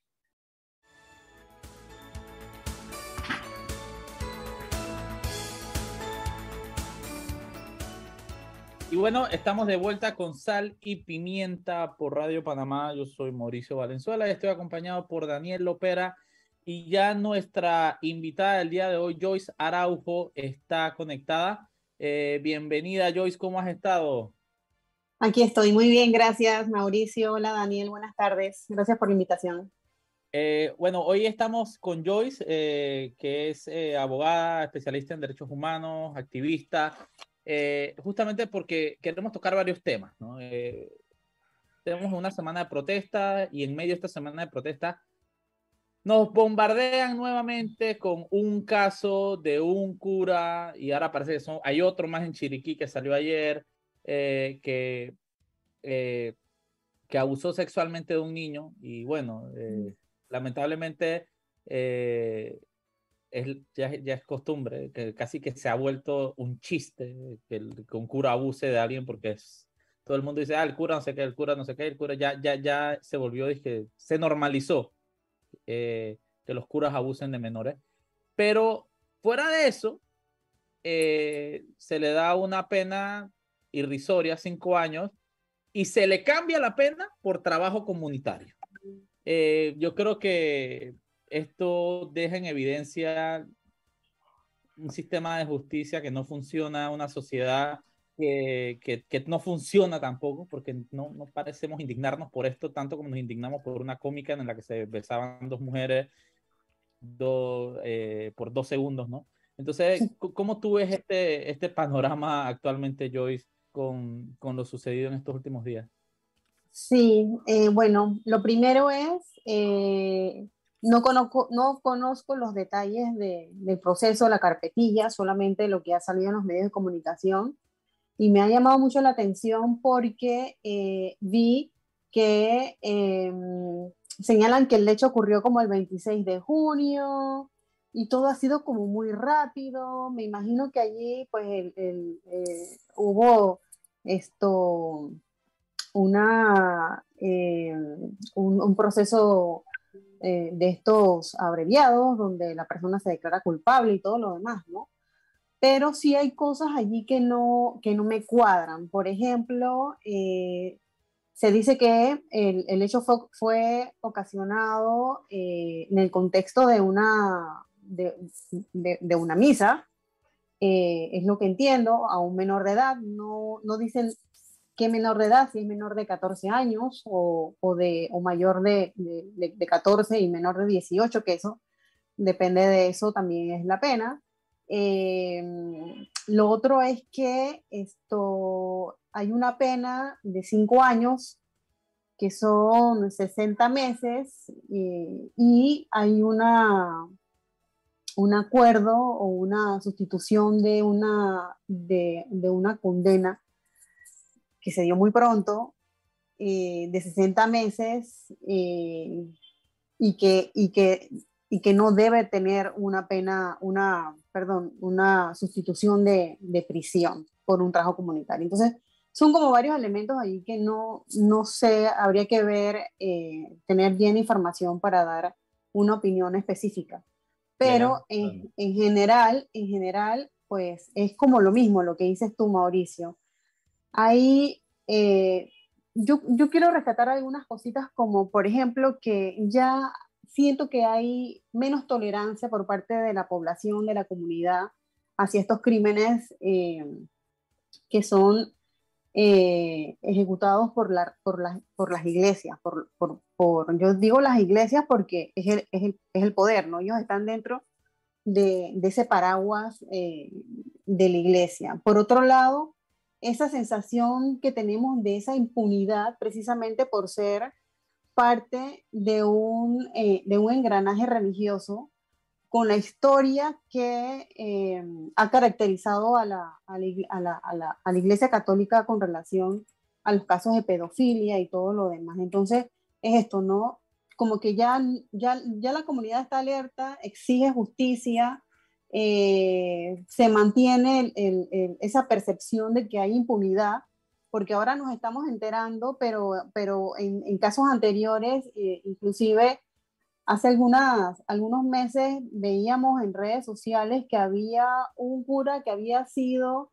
Speaker 3: Y bueno, estamos de vuelta con Sal y Pimienta por Radio Panamá. Yo soy Mauricio Valenzuela y estoy acompañado por Daniel Lopera. Y ya nuestra invitada del día de hoy, Joyce Araujo, está conectada. Eh, bienvenida, Joyce, ¿cómo has estado?
Speaker 4: Aquí estoy, muy bien, gracias, Mauricio. Hola, Daniel, buenas tardes. Gracias por la invitación.
Speaker 3: Eh, bueno, hoy estamos con Joyce, eh, que es abogada, especialista en derechos humanos, activista, eh, justamente porque queremos tocar varios temas. ¿no? Eh, tenemos una semana de protesta y en medio de esta semana de protesta nos bombardean nuevamente con un caso de un cura y ahora parece que son, hay otro más en Chiriquí que salió ayer eh, que, que abusó sexualmente de un niño y bueno, lamentablemente ya, es costumbre, que casi que se ha vuelto un chiste que, el, un cura abuse de alguien porque es, todo el mundo dice, ah, el cura no sé qué, el cura no sé qué, el cura ya, ya, ya se volvió, que se normalizó eh, que los curas abusen de menores. Pero fuera de eso, eh, se le da una pena irrisoria, cinco años, y se le cambia la pena por trabajo comunitario. Eh, yo creo que esto deja en evidencia un sistema de justicia que no funciona, una sociedad que, que, no funciona tampoco, porque no, no, parecemos indignarnos por esto tanto como nos indignamos por una cómica en la que se besaban dos mujeres eh, por dos segundos, ¿no? Entonces, ¿cómo tú ves este, este panorama actualmente, Joyce, con, con lo sucedido en estos últimos días?
Speaker 4: Sí, eh, bueno, lo primero es eh, no conozco, no conozco los detalles del proceso, la carpetilla, solamente lo que ha salido en los medios de comunicación. Y me ha llamado mucho la atención porque eh, vi que em, señalan que el hecho ocurrió como el 26 de junio y todo ha sido como muy rápido. Me imagino que allí pues el, eh, hubo esto, una, em, un proceso eh, de estos abreviados donde la persona se declara culpable y todo lo demás, ¿no? Pero sí hay cosas allí que no, que no me cuadran. Por ejemplo, eh, se dice que el, el hecho fue, fue ocasionado eh, en el contexto de una, de, de, de una misa, es lo que entiendo, a un menor de edad, no, no dicen menor de edad, si es menor de 14 años o, o de, o mayor de, de, 14 y menor de 18, que eso depende de eso también es la pena. Em, lo otro es que esto, hay una pena de cinco años que son 60 meses eh, y hay una, un acuerdo o una sustitución de una, de, una condena que se dio muy pronto, eh, de 60 meses, eh, y, que, y, que, y que no debe tener una pena, una, perdón, una sustitución de, de prisión por un trabajo comunitario. Entonces, son como varios elementos ahí que no, no sé, habría que ver, eh, tener bien información para dar una opinión específica. Pero en, en, general, en general, pues es como lo mismo lo que dices tú, Mauricio. Ahí eh, yo, yo quiero rescatar algunas cositas como, por ejemplo, que ya siento que hay menos tolerancia por parte de la población, de la comunidad, hacia estos crímenes eh, que son eh, ejecutados por, la, por, por las iglesias, por, por, yo digo las iglesias porque es el, es el, es el poder, ¿no? Ellos están dentro de, de ese paraguas eh, de la iglesia. Por otro lado, esa sensación que tenemos de esa impunidad precisamente por ser parte de un, eh, de un engranaje religioso con la historia que eh, ha caracterizado a la, a, la, a, la, a la, Iglesia Católica con relación a los casos de pedofilia y todo lo demás. Entonces, es esto, ¿no? Como que ya, ya, ya la comunidad está alerta, exige justicia, eh, se mantiene el, esa percepción de que hay impunidad, porque ahora nos estamos enterando, pero, pero en, en casos anteriores, eh, inclusive Hace algunas, algunos meses veíamos en redes sociales que había un cura que había sido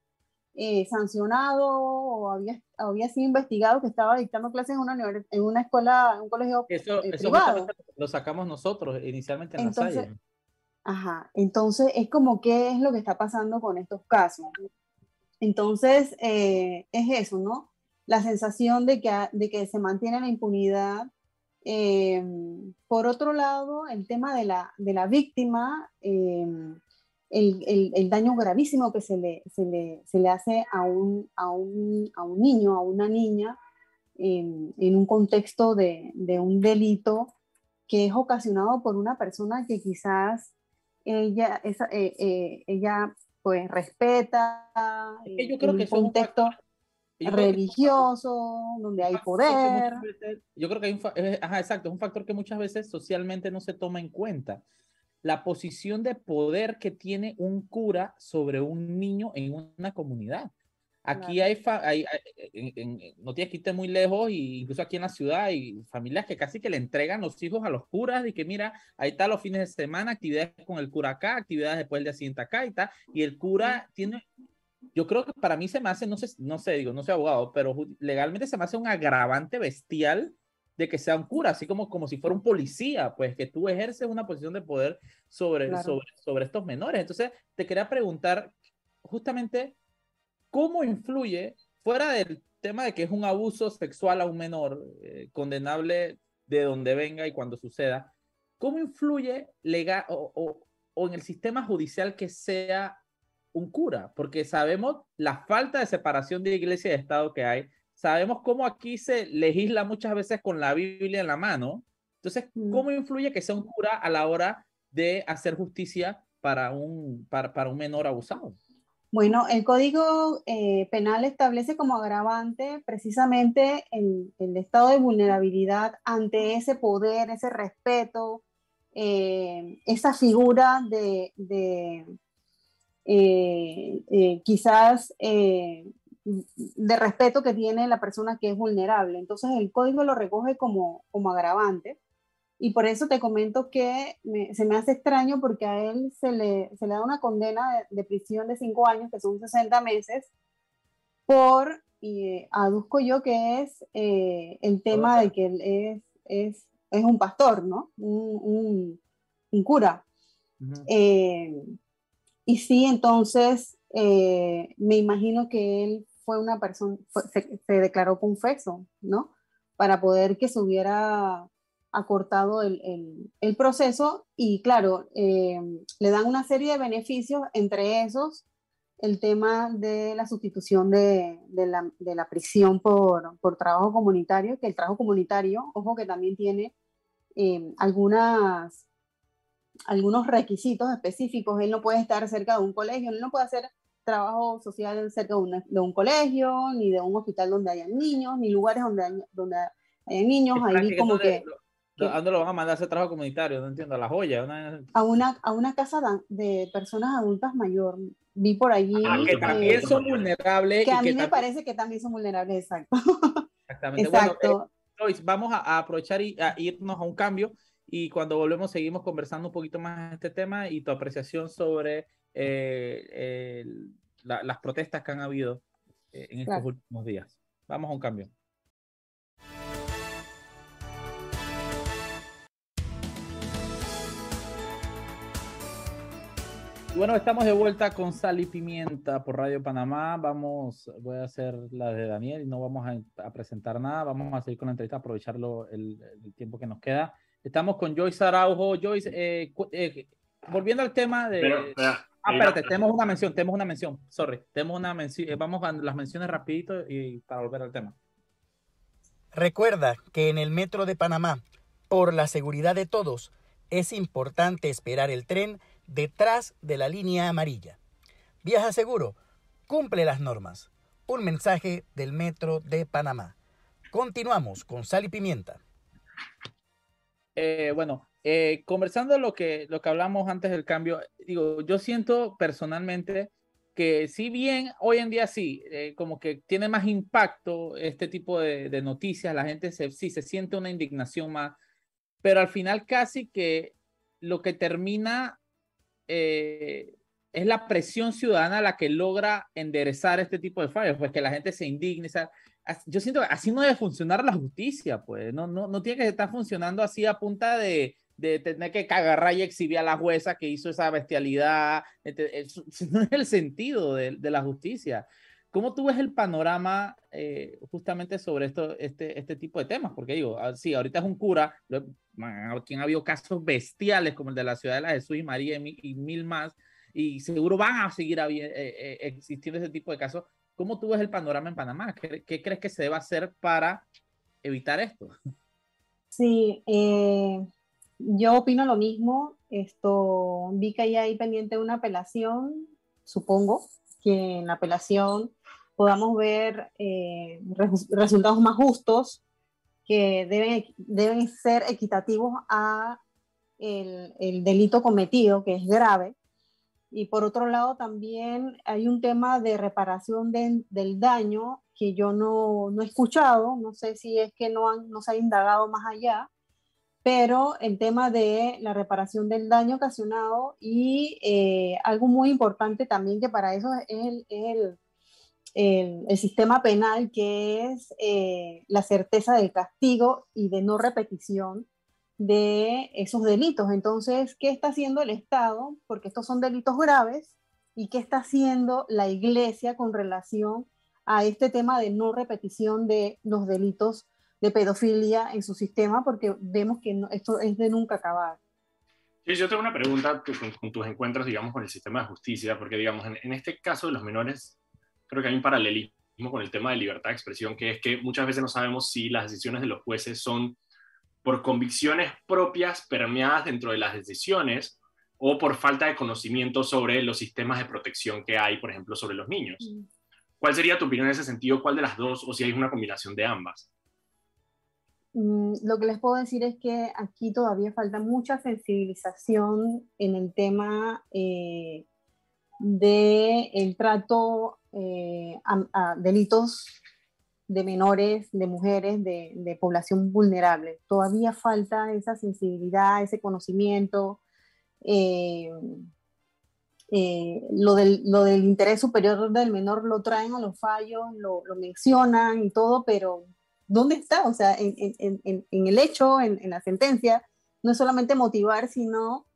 Speaker 4: eh, sancionado o había, había sido investigado que estaba dictando clases en una, en una escuela, en un colegio
Speaker 3: eso, eh, privado. Lo sacamos nosotros inicialmente en
Speaker 4: entonces, la Ajá, entonces es como qué es lo que está pasando con estos casos. Entonces eh, es eso, ¿no? La sensación de que, de que se mantiene la impunidad eh, por otro lado, el tema de la, de la víctima, eh, el, el, el, daño gravísimo que se le, se le, se le hace a un, a, un, a un, niño, a una niña, en, en un contexto de, de, un delito que es ocasionado por una persona que quizás ella, esa, eh, ella pues respeta.
Speaker 3: yo creo que es un contexto
Speaker 4: religioso, donde hay poder.
Speaker 3: yo creo que hay un, exacto, es un factor que muchas veces socialmente no se toma en cuenta. La posición de poder que tiene un cura sobre un niño en una comunidad. Aquí hay, hay, no tienes que irte muy lejos, y incluso aquí en la ciudad hay familias que casi que le entregan los hijos a los curas y que mira, ahí está los fines de semana, actividades con el cura acá, actividades después del día siguiente acá y tal, y el cura tiene yo creo que para mí se me hace, no sé, no sé, digo, no soy abogado, pero legalmente se me hace un agravante bestial de que sea un cura, así como, como si fuera un policía, pues que tú ejerces una posición de poder sobre, sobre, sobre estos menores. Entonces, te quería preguntar justamente cómo influye, fuera del tema de que es un abuso sexual a un menor, eh, condenable de donde venga y cuando suceda, ¿cómo influye legal o, o, o en el sistema judicial que sea un cura, porque sabemos la falta de separación de iglesia y Estado que hay, sabemos cómo aquí se legisla muchas veces con la Biblia en la mano, entonces, mm. ¿cómo influye que sea un cura a la hora de hacer justicia para un, para, un menor abusado?
Speaker 4: Bueno, el Código eh, Penal establece como agravante precisamente el, estado de vulnerabilidad ante ese poder, ese respeto, eh, esa figura de, eh, quizás de respeto que tiene la persona que es vulnerable. Entonces el código lo recoge como, como agravante y por eso te comento que se me hace extraño porque a él se le, se le da una condena de, prisión de cinco años, que son 60 meses, por, y aduzco yo que es el tema de que él es, es, es un pastor, ¿no? Un, un, cura. Y sí, entonces eh, me imagino que él fue una persona, se, declaró confeso, ¿no? Para poder que se hubiera acortado el, el, proceso y claro, eh, le dan una serie de beneficios, entre esos el tema de la sustitución de, de, la, de la, prisión por, por, trabajo comunitario, que el trabajo comunitario, ojo que también tiene eh, algunas, algunos requisitos específicos, él no puede estar cerca de un colegio, él no puede hacer trabajo social cerca de un, de un colegio, ni de un hospital donde hayan niños, ni lugares donde, donde hayan niños, ahí como que
Speaker 3: ¿A dónde lo van a mandar a hacer trabajo comunitario? No entiendo, a la joya.
Speaker 4: A, una, a una casa de personas adultas mayor. Vi por allí.
Speaker 3: Ah, que también son vulnerables.
Speaker 4: Que a mí me parece que también son vulnerables, exacto.
Speaker 3: Exactamente. Exacto. Bueno, eh, vamos a, aprovechar y a irnos a un cambio y cuando volvemos seguimos conversando un poquito más de este tema y tu apreciación sobre eh, las protestas que han habido eh, en estos últimos días. Vamos a un cambio. Bueno, estamos de vuelta con Sal y Pimienta por Radio Panamá. Vamos, voy a hacer la de Daniel y no vamos a, presentar nada. Vamos a seguir con la entrevista, aprovecharlo el, tiempo que nos queda. Estamos con Joyce Araujo. Joyce, eh, eh, volviendo al tema de... ah, espérate, tenemos una mención, tenemos una mención, sorry. Tenemos una mención, eh, vamos a las menciones rapidito y para volver al tema.
Speaker 2: Recuerda que en el metro de Panamá, por la seguridad de todos, es importante esperar el tren detrás de la línea amarilla. Viaja seguro, cumple las normas. Un mensaje del Metro de Panamá. Continuamos con Sal y Pimienta.
Speaker 3: Eh, bueno, eh, conversando lo que, lo que hablamos antes del cambio, digo, yo siento personalmente que si bien hoy en día sí, eh, como que tiene más impacto este tipo de, noticias, la gente se, sí se siente una indignación más, pero al final casi que lo que termina eh, es la presión ciudadana la que logra enderezar este tipo de fallos, pues que la gente se indigne. yo siento que así no debe funcionar la justicia, pues no, no, no tiene que estar funcionando así a punta de, de tener que agarrar y exhibir a la jueza que hizo esa bestialidad. Eso, no es el sentido de, de, la justicia. ¿Cómo tú ves el panorama eh, justamente sobre esto, este, este tipo de temas? Porque digo, ah, sí, ahorita es un cura, aquí han habido casos bestiales como el de la ciudad de la Jesús y María y, mil más, y seguro van a seguir eh, eh, existiendo ese tipo de casos. ¿Cómo tú ves el panorama en Panamá? ¿Qué, qué crees que se debe hacer para evitar esto?
Speaker 4: Sí, yo opino lo mismo. Esto vi que hay pendiente una apelación, supongo que en la apelación podamos ver eh, resultados más justos que deben, deben ser equitativos a el, el, delito cometido, que es grave. Y por otro lado, también hay un tema de reparación del daño que yo no, no, he escuchado, no sé si es que no, han, no se ha indagado más allá, pero el tema de la reparación del daño ocasionado y eh, algo muy importante también que para eso es el, el el, sistema penal, que es eh, la certeza del castigo y de no repetición de esos delitos. Entonces, ¿qué está haciendo el Estado? Porque estos son delitos graves. ¿Y qué está haciendo la Iglesia con relación a este tema de no repetición de los delitos de pedofilia en su sistema? Porque vemos que esto es de nunca acabar.
Speaker 1: Yo tengo una pregunta con, tus encuentros, digamos, con el sistema de justicia, porque, digamos, en este caso de los menores creo que hay un paralelismo con el tema de libertad de expresión, que es que muchas veces no sabemos si las decisiones de los jueces son por convicciones propias permeadas dentro de las decisiones o por falta de conocimiento sobre los sistemas de protección que hay, por ejemplo, sobre los niños. Mm. ¿Cuál sería tu opinión en ese sentido? ¿Cuál de las dos o si hay una combinación de ambas?
Speaker 4: Mm, lo que les puedo decir es que aquí todavía falta mucha sensibilización en el tema eh, del el trato eh, delitos de menores, de mujeres, de, población vulnerable. Todavía falta esa sensibilidad, ese conocimiento. Eh, eh, lo, del, interés superior del menor lo traen a los fallos, lo, mencionan y todo, pero ¿dónde está? O sea, en el hecho, en, la sentencia, no es solamente motivar, sino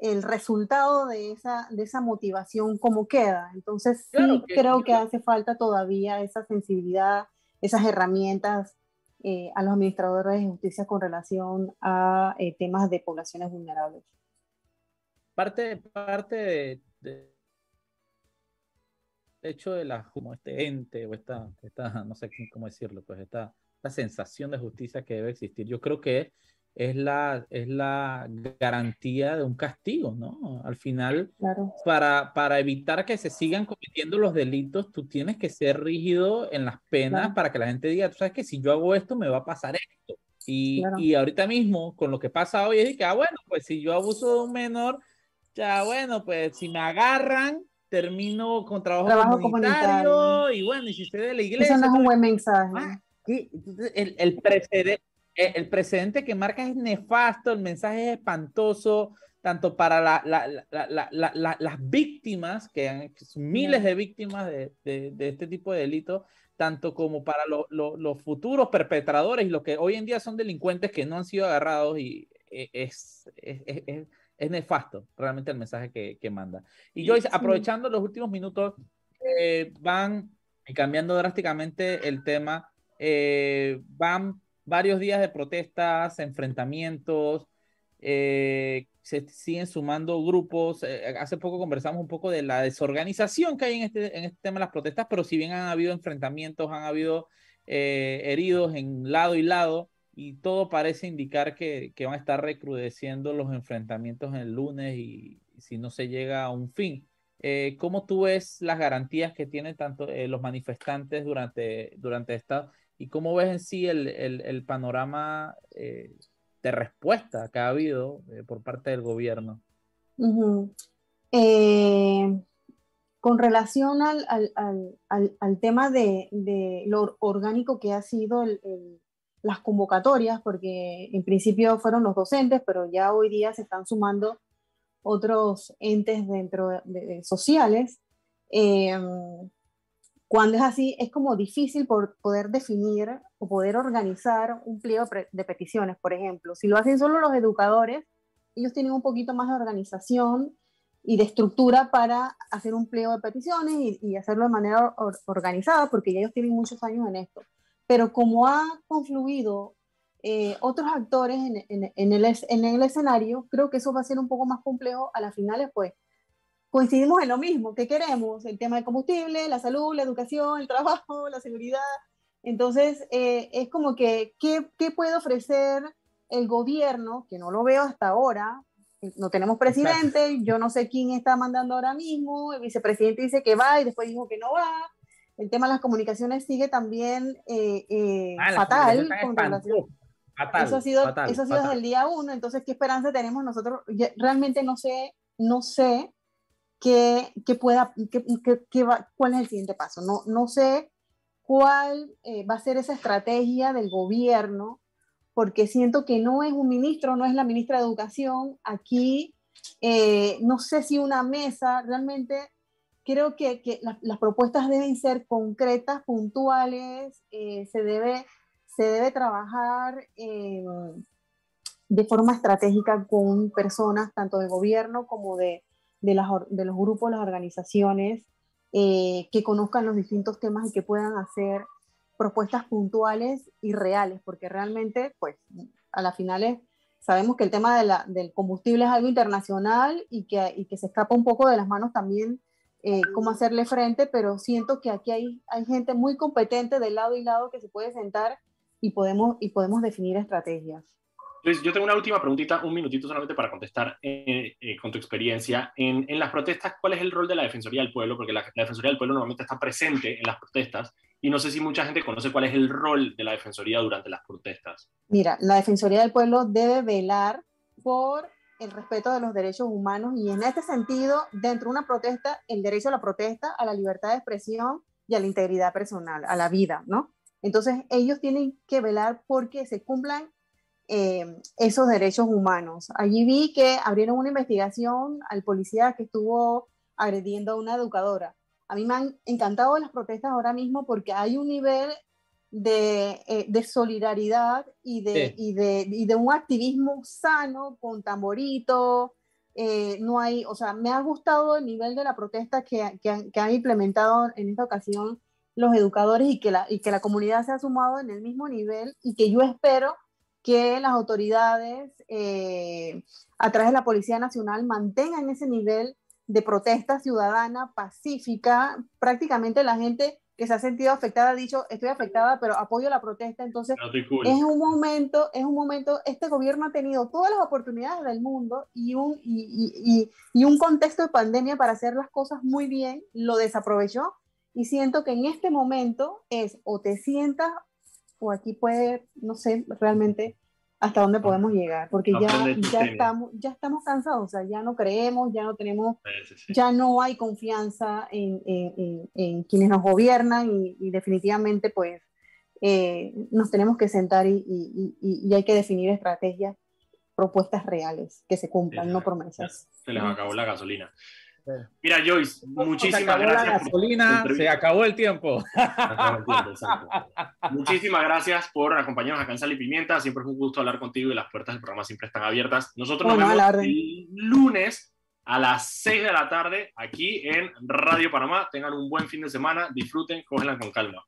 Speaker 4: el resultado de esa, de esa motivación cómo queda. Entonces, sí creo que hace falta todavía esa sensibilidad, esas herramientas eh, a los administradores de justicia con relación a eh, temas de poblaciones vulnerables.
Speaker 3: Parte, parte de, hecho de la, como este ente o esta, esta, no sé cómo decirlo, pues esta, esta sensación de justicia que debe existir, yo creo que es la, es la garantía de un castigo, ¿no? Al final, para, para evitar que se sigan cometiendo los delitos, tú tienes que ser rígido en las penas para que la gente diga, tú sabes que si yo hago esto, me va a pasar esto. Y, y ahorita mismo, con lo que pasa hoy, es que, ah, bueno, pues si yo abuso de un menor, ya, bueno, pues si me agarran, termino con trabajo, comunitario, y bueno, y si usted de la iglesia...
Speaker 4: Eso no es un buen mensaje.
Speaker 3: Ah, el, el precedente el precedente que marca es nefasto, el mensaje es espantoso, tanto para las víctimas, que, son miles de víctimas de, este tipo de delitos, tanto como para los futuros perpetradores y los que hoy en día son delincuentes que no han sido agarrados y eh, es, es, nefasto realmente el mensaje que, manda. Y Joyce, aprovechando los últimos minutos, eh, van cambiando drásticamente el tema, van varios días de protestas, enfrentamientos, eh, se siguen sumando grupos. Eh, hace poco conversamos un poco de la desorganización que hay en este, en este tema de las protestas, pero si bien han habido enfrentamientos, han habido eh, heridos en lado y lado, y todo parece indicar que, que, van a estar recrudeciendo los enfrentamientos el lunes y, si no se llega a un fin. ¿Cómo tú ves las garantías que tienen tanto los manifestantes durante, durante esta ¿Y cómo ves en sí el, el, panorama eh, de respuesta que ha habido eh, por parte del gobierno?
Speaker 4: Eh, con relación al, al, al, al tema de, de, lo orgánico que ha sido las convocatorias, porque en principio fueron los docentes, pero ya hoy día se están sumando otros entes dentro de, de sociales. Cuando es así, es como difícil por poder definir o poder organizar un pliego de peticiones, por ejemplo. Si lo hacen solo los educadores, ellos tienen un poquito más de organización y de estructura para hacer un pliego de peticiones y, hacerlo de manera organizada, porque ya ellos tienen muchos años en esto. Pero como ha confluido eh, otros actores en, el, en el escenario, creo que eso va a ser un poco más complejo a las finales, pues coincidimos en lo mismo, ¿qué queremos? El tema del combustible, la salud, la educación, el trabajo, la seguridad. Entonces, eh, es como que, ¿qué, ¿qué, puede ofrecer el gobierno? Que no lo veo hasta ahora. No tenemos presidente, yo no sé quién está mandando ahora mismo, el vicepresidente dice que va y después dijo que no va. El tema de las comunicaciones sigue también eh, eh, ah, fatal. eso ha sido, eso ha sido desde el día uno, entonces, ¿qué esperanza tenemos nosotros? realmente no sé, no sé que, pueda, que, va, cuál es el siguiente paso. No, no sé cuál eh, va a ser esa estrategia del gobierno, porque siento que no es un ministro, no es la ministra de Educación. Aquí eh, no sé si una mesa, realmente creo que, que las propuestas deben ser concretas, puntuales, eh, se, debe, se debe trabajar de forma estratégica con personas tanto de gobierno como de, de, los grupos, las organizaciones, eh, que conozcan los distintos temas y que puedan hacer propuestas puntuales y reales, porque realmente, pues, a las finales sabemos que el tema del combustible es algo internacional y que, y que se escapa un poco de las manos también eh, cómo hacerle frente, pero siento que aquí hay, hay gente muy competente de lado y lado que se puede sentar y podemos, y podemos definir estrategias.
Speaker 1: Entonces, yo tengo una última preguntita, un minutito solamente para contestar eh, eh, con tu experiencia. En, en, las protestas, ¿cuál es el rol de la Defensoría del Pueblo? Porque la, Defensoría del Pueblo normalmente está presente en las protestas y no sé si mucha gente conoce cuál es el rol de la Defensoría durante las protestas.
Speaker 4: Mira, la Defensoría del Pueblo debe velar por el respeto de los derechos humanos y en este sentido, dentro de una protesta, el derecho a la protesta, a la libertad de expresión y a la integridad personal, a la vida, ¿no? Entonces, ellos tienen que velar porque se cumplan eh, esos derechos humanos. Allí vi que abrieron una investigación al policía que estuvo agrediendo a una educadora. A mí me han encantado las protestas ahora mismo porque hay un nivel de, eh, de solidaridad y de, y, de, y de, un activismo sano con tamborito. Eh, no hay, o sea, me ha gustado el nivel de la protesta que, que, han, que han implementado en esta ocasión los educadores y que la, y que la comunidad se ha sumado en el mismo nivel y que yo espero que las autoridades eh, a través de la Policía Nacional mantengan ese nivel de protesta ciudadana pacífica. Prácticamente la gente que se ha sentido afectada ha dicho, estoy afectada, pero apoyo la protesta. Entonces, es un momento, es un momento, este gobierno ha tenido todas las oportunidades del mundo y un, y, y, y un contexto de pandemia para hacer las cosas muy bien, lo desaprovechó y siento que en este momento es o te sientas o aquí puede, no sé, realmente hasta dónde podemos llegar, porque ya, ya, estamos, ya estamos cansados, o sea, ya no creemos, ya no tenemos, ya no hay confianza en, en, en, quienes nos gobiernan y, definitivamente pues eh, nos tenemos que sentar y, y, y, hay que definir estrategias, propuestas reales que se cumplan, no promesas.
Speaker 1: Se les acabó la gasolina. Mira, Joyce, muchísimas gracias.
Speaker 3: La gasolina, se acabó el tiempo.
Speaker 1: muchísimas gracias por acompañarnos acá en Sal y Pimienta. Siempre es un gusto hablar contigo y las puertas del programa siempre están abiertas. Nosotros nos vemos el lunes a las 6 de la tarde aquí en Radio Panamá. Tengan un buen fin de semana, disfruten, cógenla con calma.